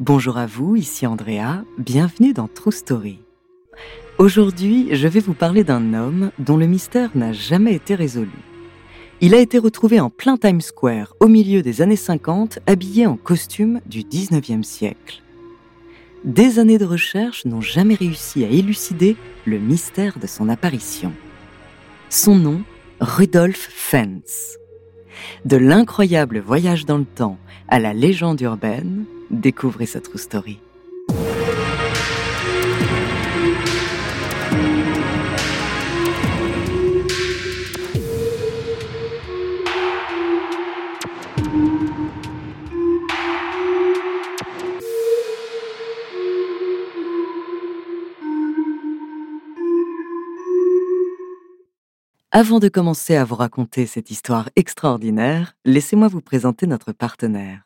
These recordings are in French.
Bonjour à vous, ici Andrea, bienvenue dans True Story. Aujourd'hui, je vais vous parler d'un homme dont le mystère n'a jamais été résolu. Il a été retrouvé en plein Times Square au milieu des années 50, habillé en costume du 19e siècle. Des années de recherche n'ont jamais réussi à élucider le mystère de son apparition. Son nom, Rudolf Fentz. De l'incroyable voyage dans le temps à la légende urbaine, découvrez sa true story. Avant de commencer à vous raconter cette histoire extraordinaire, laissez-moi vous présenter notre partenaire.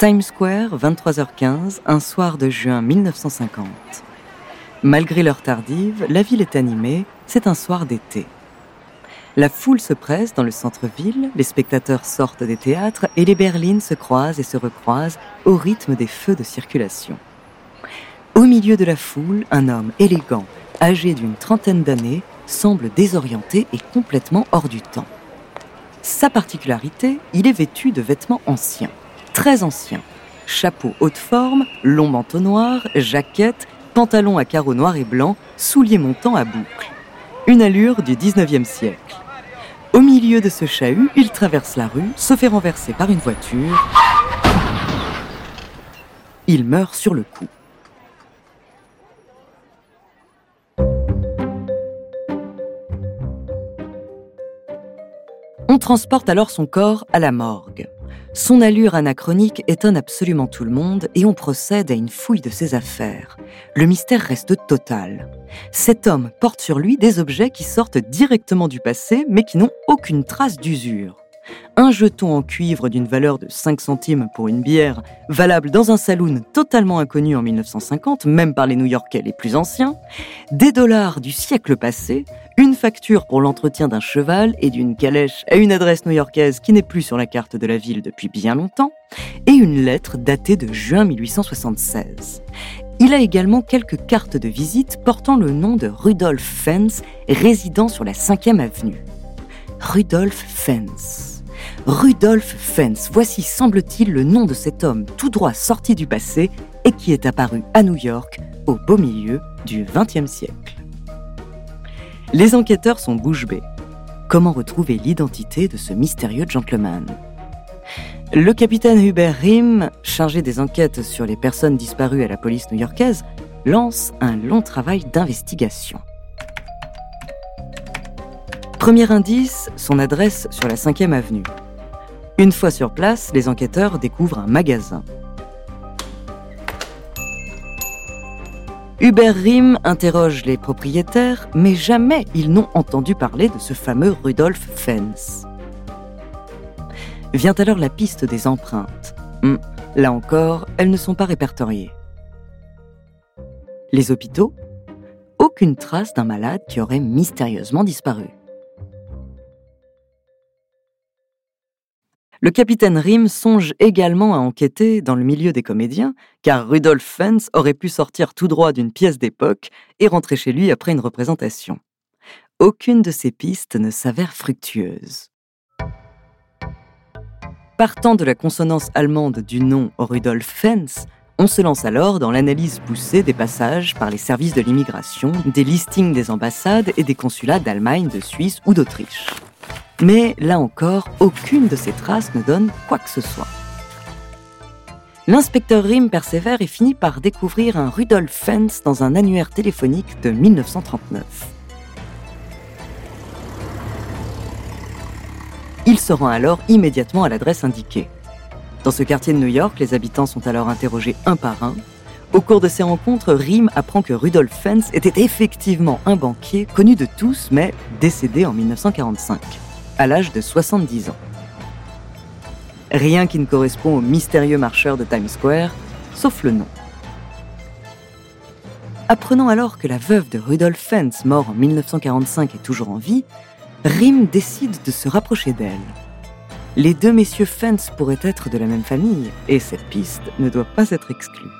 Times Square, 23h15, un soir de juin 1950. Malgré l'heure tardive, la ville est animée, c'est un soir d'été. La foule se presse dans le centre-ville, les spectateurs sortent des théâtres et les berlines se croisent et se recroisent au rythme des feux de circulation. Au milieu de la foule, un homme élégant, âgé d'une trentaine d'années, semble désorienté et complètement hors du temps. Sa particularité, il est vêtu de vêtements anciens très ancien. Chapeau haute forme, long manteau noir, jaquette, pantalon à carreaux noirs et blancs, souliers montants à boucles. Une allure du 19e siècle. Au milieu de ce chahut, il traverse la rue, se fait renverser par une voiture. Il meurt sur le coup. On transporte alors son corps à la morgue. Son allure anachronique étonne absolument tout le monde et on procède à une fouille de ses affaires. Le mystère reste total. Cet homme porte sur lui des objets qui sortent directement du passé mais qui n'ont aucune trace d'usure. Un jeton en cuivre d'une valeur de 5 centimes pour une bière, valable dans un saloon totalement inconnu en 1950, même par les New-Yorkais les plus anciens, des dollars du siècle passé, une facture pour l'entretien d'un cheval et d'une calèche à une adresse new-yorkaise qui n'est plus sur la carte de la ville depuis bien longtemps, et une lettre datée de juin 1876. Il a également quelques cartes de visite portant le nom de Rudolf Fens, résidant sur la 5e avenue. Rudolf Fens. Rudolf Fens, voici semble-t-il le nom de cet homme tout droit sorti du passé et qui est apparu à New York au beau milieu du XXe siècle. Les enquêteurs sont bouche bée. Comment retrouver l'identité de ce mystérieux gentleman? Le capitaine Hubert Rim, chargé des enquêtes sur les personnes disparues à la police new-yorkaise, lance un long travail d'investigation. Premier indice, son adresse sur la 5e avenue. Une fois sur place, les enquêteurs découvrent un magasin. Hubert Rim interroge les propriétaires, mais jamais ils n'ont entendu parler de ce fameux Rudolf Fens. Vient alors la piste des empreintes. Hum, là encore, elles ne sont pas répertoriées. Les hôpitaux Aucune trace d'un malade qui aurait mystérieusement disparu. Le capitaine Rim songe également à enquêter dans le milieu des comédiens, car Rudolf Fens aurait pu sortir tout droit d'une pièce d'époque et rentrer chez lui après une représentation. aucune de ces pistes ne s'avère fructueuse. Partant de la consonance allemande du nom Rudolf Fens, on se lance alors dans l'analyse poussée des passages par les services de l'immigration, des listings des ambassades et des consulats d'Allemagne, de Suisse ou d'Autriche. Mais là encore, aucune de ces traces ne donne quoi que ce soit. L'inspecteur Rim persévère et finit par découvrir un Rudolf Fens dans un annuaire téléphonique de 1939. Il se rend alors immédiatement à l'adresse indiquée. Dans ce quartier de New York, les habitants sont alors interrogés un par un. Au cours de ces rencontres, Rim apprend que Rudolf Fens était effectivement un banquier connu de tous, mais décédé en 1945, à l'âge de 70 ans. Rien qui ne correspond au mystérieux marcheur de Times Square, sauf le nom. Apprenant alors que la veuve de Rudolf Fens, mort en 1945, est toujours en vie, Rim décide de se rapprocher d'elle. Les deux messieurs Fence pourraient être de la même famille, et cette piste ne doit pas être exclue.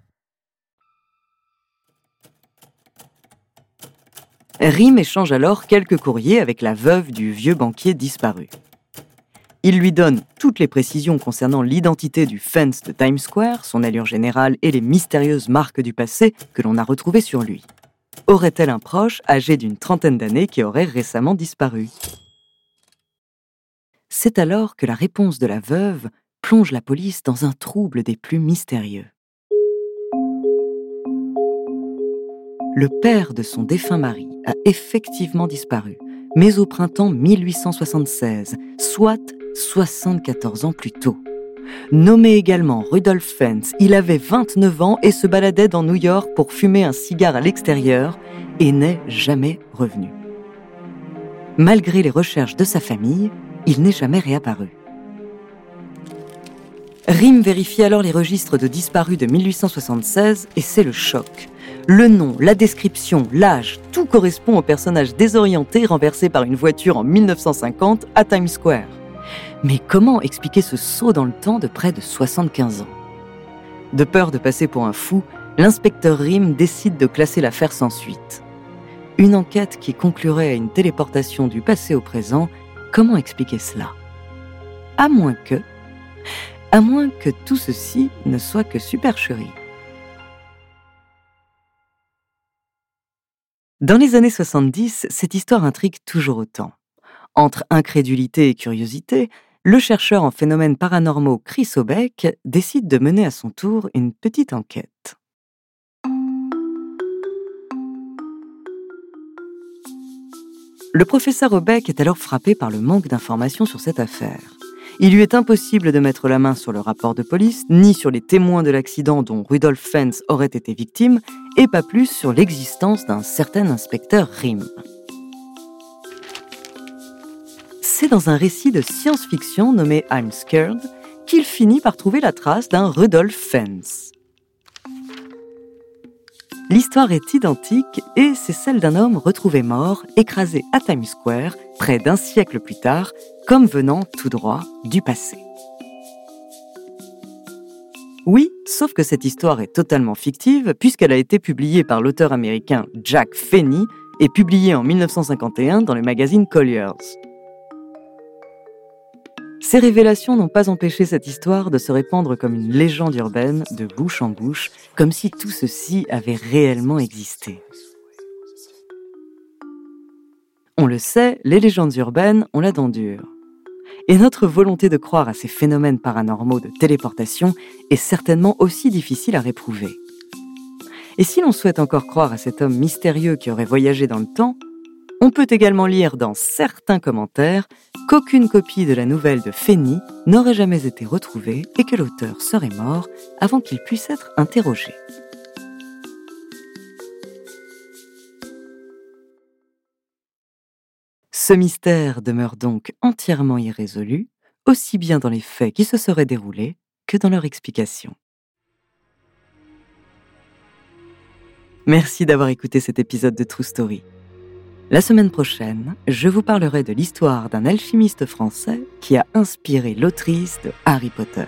Rim échange alors quelques courriers avec la veuve du vieux banquier disparu. Il lui donne toutes les précisions concernant l'identité du fence de Times Square, son allure générale et les mystérieuses marques du passé que l'on a retrouvées sur lui. Aurait-elle un proche âgé d'une trentaine d'années qui aurait récemment disparu? C'est alors que la réponse de la veuve plonge la police dans un trouble des plus mystérieux. Le père de son défunt mari a effectivement disparu, mais au printemps 1876, soit 74 ans plus tôt. Nommé également Rudolf Fens, il avait 29 ans et se baladait dans New York pour fumer un cigare à l'extérieur et n'est jamais revenu. Malgré les recherches de sa famille, il n'est jamais réapparu. Rim vérifie alors les registres de disparus de 1876 et c'est le choc. Le nom, la description, l'âge, tout correspond au personnage désorienté renversé par une voiture en 1950 à Times Square. Mais comment expliquer ce saut dans le temps de près de 75 ans? De peur de passer pour un fou, l'inspecteur Rim décide de classer l'affaire sans suite. Une enquête qui conclurait à une téléportation du passé au présent, comment expliquer cela? À moins que... À moins que tout ceci ne soit que supercherie. Dans les années 70, cette histoire intrigue toujours autant. Entre incrédulité et curiosité, le chercheur en phénomènes paranormaux Chris Obeck décide de mener à son tour une petite enquête. Le professeur Obeck est alors frappé par le manque d'informations sur cette affaire. Il lui est impossible de mettre la main sur le rapport de police, ni sur les témoins de l'accident dont Rudolf Fens aurait été victime, et pas plus sur l'existence d'un certain inspecteur Rim. c'est dans un récit de science-fiction nommé I'm Scared qu'il finit par trouver la trace d'un Rudolf Fens. L'histoire est identique et c'est celle d'un homme retrouvé mort, écrasé à Times Square, près d'un siècle plus tard, comme venant tout droit du passé. Oui, sauf que cette histoire est totalement fictive puisqu'elle a été publiée par l'auteur américain Jack Fenney et publiée en 1951 dans le magazine Collier's. Ces révélations n'ont pas empêché cette histoire de se répandre comme une légende urbaine de bouche en bouche, comme si tout ceci avait réellement existé. On le sait, les légendes urbaines ont la dent dure. Et notre volonté de croire à ces phénomènes paranormaux de téléportation est certainement aussi difficile à réprouver. Et si l'on souhaite encore croire à cet homme mystérieux qui aurait voyagé dans le temps, on peut également lire dans certains commentaires qu'aucune copie de la nouvelle de Feni n'aurait jamais été retrouvée et que l'auteur serait mort avant qu'il puisse être interrogé. Ce mystère demeure donc entièrement irrésolu, aussi bien dans les faits qui se seraient déroulés que dans leur explication. Merci d'avoir écouté cet épisode de True Story. La semaine prochaine, je vous parlerai de l'histoire d'un alchimiste français qui a inspiré l'autrice de Harry Potter.